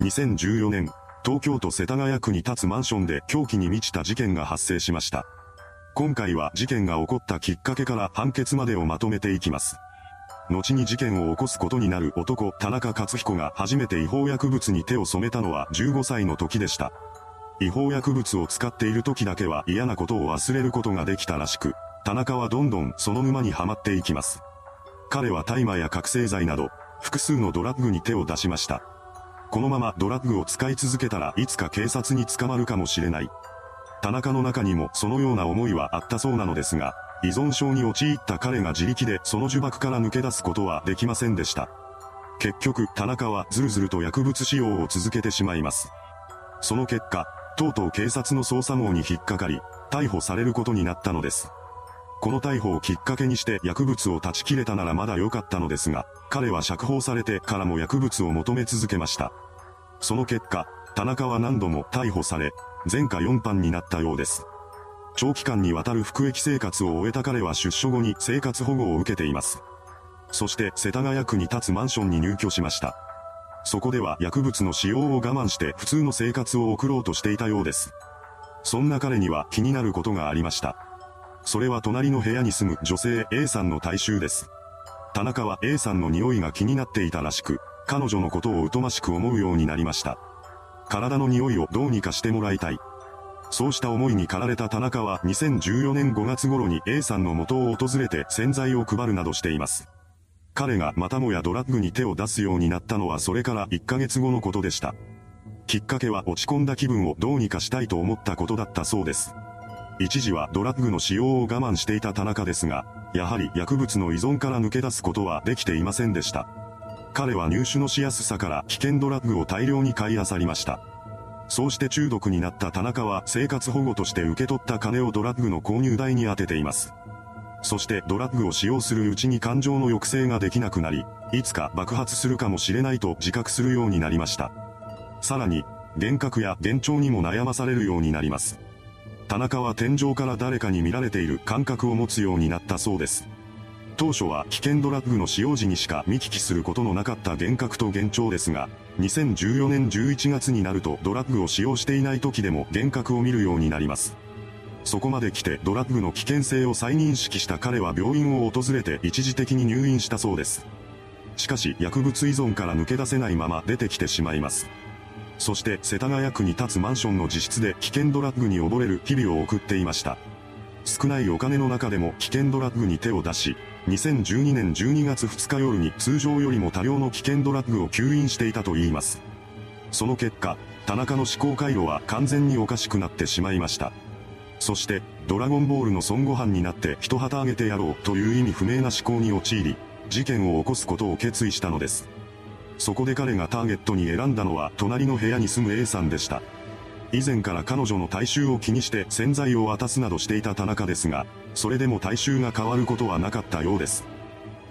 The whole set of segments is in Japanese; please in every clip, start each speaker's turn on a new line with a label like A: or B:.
A: 2014年、東京都世田谷区に立つマンションで狂気に満ちた事件が発生しました。今回は事件が起こったきっかけから判決までをまとめていきます。後に事件を起こすことになる男、田中克彦が初めて違法薬物に手を染めたのは15歳の時でした。違法薬物を使っている時だけは嫌なことを忘れることができたらしく、田中はどんどんその沼にはまっていきます。彼は大麻や覚醒剤など、複数のドラッグに手を出しました。このままドラッグを使い続けたらいつか警察に捕まるかもしれない。田中の中にもそのような思いはあったそうなのですが、依存症に陥った彼が自力でその呪縛から抜け出すことはできませんでした。結局、田中はずるずると薬物使用を続けてしまいます。その結果、とうとう警察の捜査網に引っかかり、逮捕されることになったのです。この逮捕をきっかけにして薬物を断ち切れたならまだ良かったのですが、彼は釈放されてからも薬物を求め続けました。その結果、田中は何度も逮捕され、前科4犯になったようです。長期間にわたる服役生活を終えた彼は出所後に生活保護を受けています。そして世田谷区に立つマンションに入居しました。そこでは薬物の使用を我慢して普通の生活を送ろうとしていたようです。そんな彼には気になることがありました。それは隣の部屋に住む女性 A さんの体臭です。田中は A さんの匂いが気になっていたらしく、彼女のことを疎ましく思うようになりました。体の匂いをどうにかしてもらいたい。そうした思いに駆られた田中は2014年5月頃に A さんの元を訪れて洗剤を配るなどしています。彼がまたもやドラッグに手を出すようになったのはそれから1ヶ月後のことでした。きっかけは落ち込んだ気分をどうにかしたいと思ったことだったそうです。一時はドラッグの使用を我慢していた田中ですが、やはり薬物の依存から抜け出すことはできていませんでした。彼は入手のしやすさから危険ドラッグを大量に買い漁りました。そうして中毒になった田中は生活保護として受け取った金をドラッグの購入代に充てています。そしてドラッグを使用するうちに感情の抑制ができなくなり、いつか爆発するかもしれないと自覚するようになりました。さらに、幻覚や幻聴にも悩まされるようになります。田中は天井から誰かに見られている感覚を持つようになったそうです。当初は危険ドラッグの使用時にしか見聞きすることのなかった幻覚と幻聴ですが、2014年11月になるとドラッグを使用していない時でも幻覚を見るようになります。そこまで来てドラッグの危険性を再認識した彼は病院を訪れて一時的に入院したそうです。しかし薬物依存から抜け出せないまま出てきてしまいます。そして世田谷区に立つマンションの自室で危険ドラッグに溺れる日々を送っていました。少ないお金の中でも危険ドラッグに手を出し、2012年12月2日夜に通常よりも多量の危険ドラッグを吸引していたといいます。その結果、田中の思考回路は完全におかしくなってしまいました。そして、ドラゴンボールの孫悟飯になって一旗あげてやろうという意味不明な思考に陥り、事件を起こすことを決意したのです。そこで彼がターゲットに選んだのは隣の部屋に住む A さんでした。以前から彼女の体臭を気にして洗剤を渡すなどしていた田中ですが、それでも体臭が変わることはなかったようです。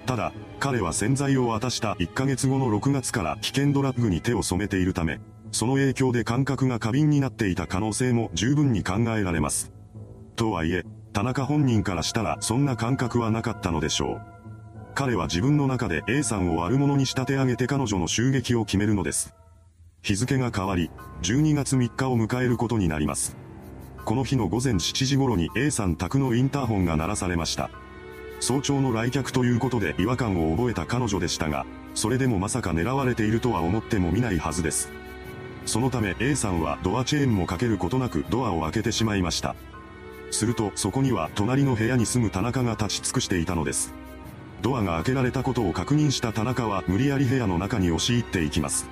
A: ただ、彼は洗剤を渡した1ヶ月後の6月から危険ドラッグに手を染めているため、その影響で感覚が過敏になっていた可能性も十分に考えられます。とはいえ、田中本人からしたらそんな感覚はなかったのでしょう。彼は自分の中で A さんを悪者に仕立て上げて彼女の襲撃を決めるのです。日付が変わり、12月3日を迎えることになります。この日の午前7時頃に A さん宅のインターホンが鳴らされました。早朝の来客ということで違和感を覚えた彼女でしたが、それでもまさか狙われているとは思っても見ないはずです。そのため A さんはドアチェーンもかけることなくドアを開けてしまいました。するとそこには隣の部屋に住む田中が立ち尽くしていたのです。ドアが開けられたことを確認した田中は無理やり部屋の中に押し入っていきます。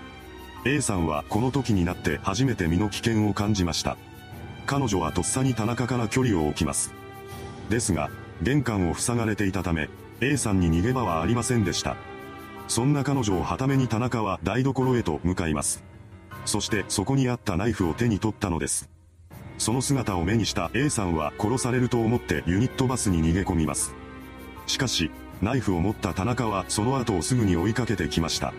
A: A さんはこの時になって初めて身の危険を感じました。彼女はとっさに田中から距離を置きます。ですが、玄関を塞がれていたため、A さんに逃げ場はありませんでした。そんな彼女をはために田中は台所へと向かいます。そしてそこにあったナイフを手に取ったのです。その姿を目にした A さんは殺されると思ってユニットバスに逃げ込みます。しかし、ナイフを持った田中はその後をすぐに追いかけてきました。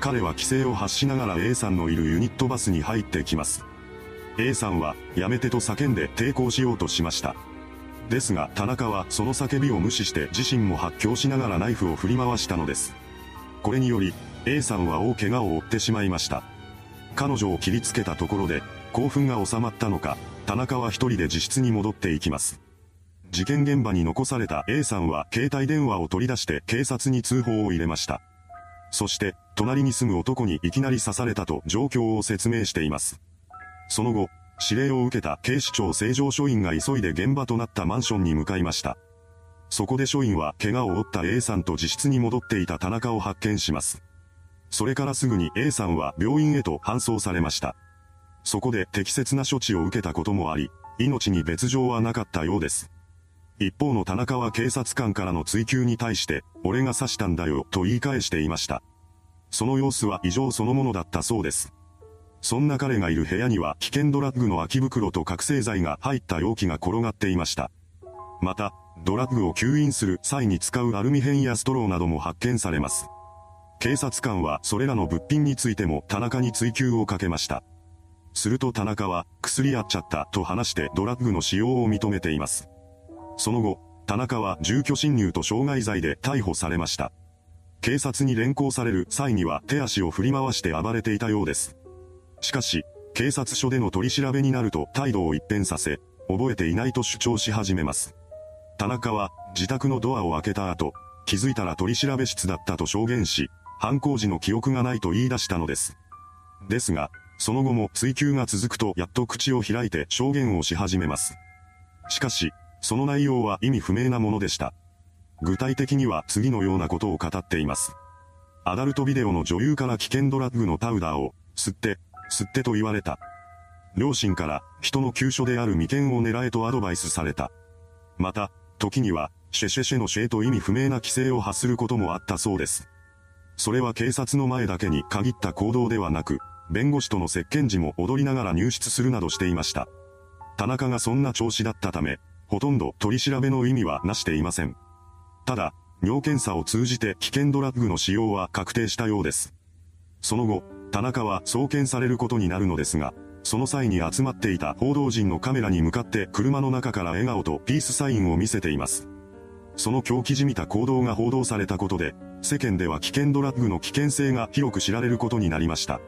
A: 彼は規制を発しながら A さんのいるユニットバスに入ってきます。A さんは、やめてと叫んで抵抗しようとしました。ですが、田中はその叫びを無視して自身も発狂しながらナイフを振り回したのです。これにより、A さんは大怪我を負ってしまいました。彼女を切りつけたところで、興奮が収まったのか、田中は一人で自室に戻っていきます。事件現場に残された A さんは携帯電話を取り出して警察に通報を入れました。そして、隣に住む男にいきなり刺されたと状況を説明しています。その後、指令を受けた警視庁正常署員が急いで現場となったマンションに向かいました。そこで署員は怪我を負った A さんと自室に戻っていた田中を発見します。それからすぐに A さんは病院へと搬送されました。そこで適切な処置を受けたこともあり、命に別状はなかったようです。一方の田中は警察官からの追及に対して、俺が刺したんだよと言い返していました。その様子は異常そのものだったそうです。そんな彼がいる部屋には危険ドラッグの空き袋と覚醒剤が入った容器が転がっていました。また、ドラッグを吸引する際に使うアルミ片やストローなども発見されます。警察官はそれらの物品についても田中に追及をかけました。すると田中は薬やっちゃったと話してドラッグの使用を認めています。その後、田中は住居侵入と傷害罪で逮捕されました。警察に連行される際には手足を振り回して暴れていたようです。しかし、警察署での取り調べになると態度を一変させ、覚えていないと主張し始めます。田中は、自宅のドアを開けた後、気づいたら取り調べ室だったと証言し、犯行時の記憶がないと言い出したのです。ですが、その後も追及が続くとやっと口を開いて証言をし始めます。しかし、その内容は意味不明なものでした。具体的には次のようなことを語っています。アダルトビデオの女優から危険ドラッグのパウダーを、吸って、吸ってと言われた。両親から人の急所である眉間を狙えとアドバイスされた。また、時には、シェシェシェのシェと意味不明な規制を発することもあったそうです。それは警察の前だけに限った行動ではなく、弁護士との接見時も踊りながら入室するなどしていました。田中がそんな調子だったため、ほとんど取り調べの意味はなしていません。ただ、尿検査を通じて危険ドラッグの使用は確定したようです。その後、田中は送検されることになるのですが、その際に集まっていた報道陣のカメラに向かって車の中から笑顔とピースサインを見せています。その狂気じみた行動が報道されたことで、世間では危険ドラッグの危険性が広く知られることになりました。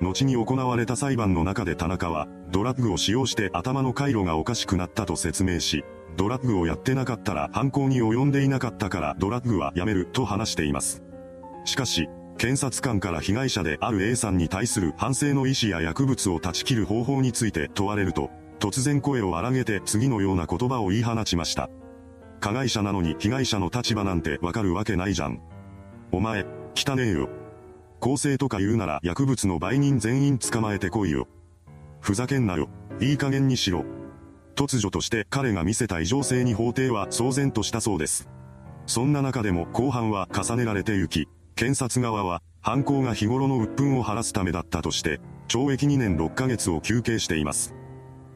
A: 後に行われた裁判の中で田中は、ドラッグを使用して頭の回路がおかしくなったと説明し、ドラッグをやってなかったら犯行に及んでいなかったからドラッグはやめると話しています。しかし、検察官から被害者である A さんに対する反省の意思や薬物を断ち切る方法について問われると、突然声を荒げて次のような言葉を言い放ちました。加害者なのに被害者の立場なんてわかるわけないじゃん。お前、汚ねえよ。公正とか言うなら薬物の売人全員捕まえてこいよ。ふざけんなよ。いい加減にしろ。突如として彼が見せた異常性に法廷は騒然としたそうです。そんな中でも後半は重ねられて行き、検察側は犯行が日頃の鬱憤を晴らすためだったとして、懲役2年6ヶ月を求刑しています。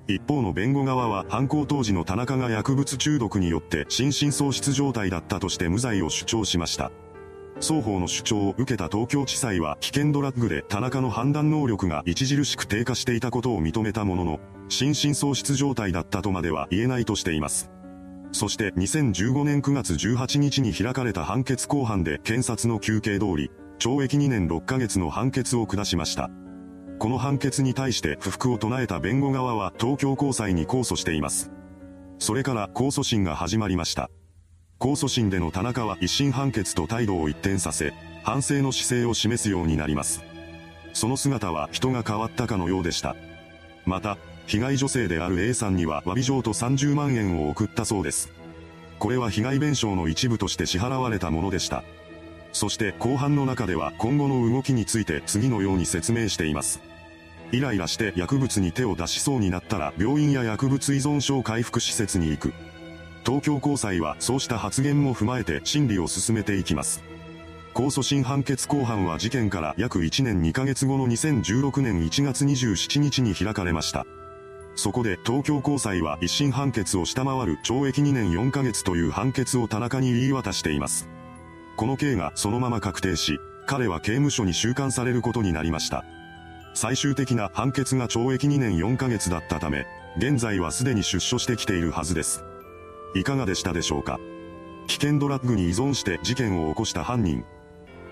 A: 一方の弁護側は犯行当時の田中が薬物中毒によって心神喪失状態だったとして無罪を主張しました。双方の主張を受けた東京地裁は危険ドラッグで田中の判断能力が著しく低下していたことを認めたものの、心神喪失状態だったとまでは言えないとしています。そして2015年9月18日に開かれた判決公判で検察の求刑通り、懲役2年6ヶ月の判決を下しました。この判決に対して不服を唱えた弁護側は東京高裁に控訴しています。それから控訴審が始まりました。控訴審での田中は一審判決と態度を一転させ、反省の姿勢を示すようになります。その姿は人が変わったかのようでした。また、被害女性である A さんには詫び状と30万円を送ったそうです。これは被害弁償の一部として支払われたものでした。そして後半の中では今後の動きについて次のように説明しています。イライラして薬物に手を出しそうになったら病院や薬物依存症回復施設に行く。東京高裁はそうした発言も踏まえて審理を進めていきます。控訴審判決公判は事件から約1年2ヶ月後の2016年1月27日に開かれました。そこで東京高裁は一審判決を下回る懲役2年4ヶ月という判決を田中に言い渡しています。この刑がそのまま確定し、彼は刑務所に収監されることになりました。最終的な判決が懲役2年4ヶ月だったため、現在はすでに出所してきているはずです。いかがでしたでしょうか？危険ドラッグに依存して事件を起こした犯人。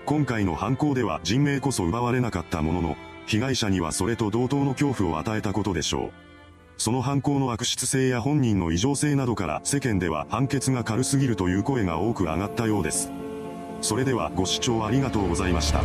A: 今回の犯行では人命こそ奪われなかったものの、被害者にはそれと同等の恐怖を与えたことでしょう。その犯行の悪質性や本人の異常性などから世間では判決が軽すぎるという声が多く上がったようです。それではご視聴ありがとうございました。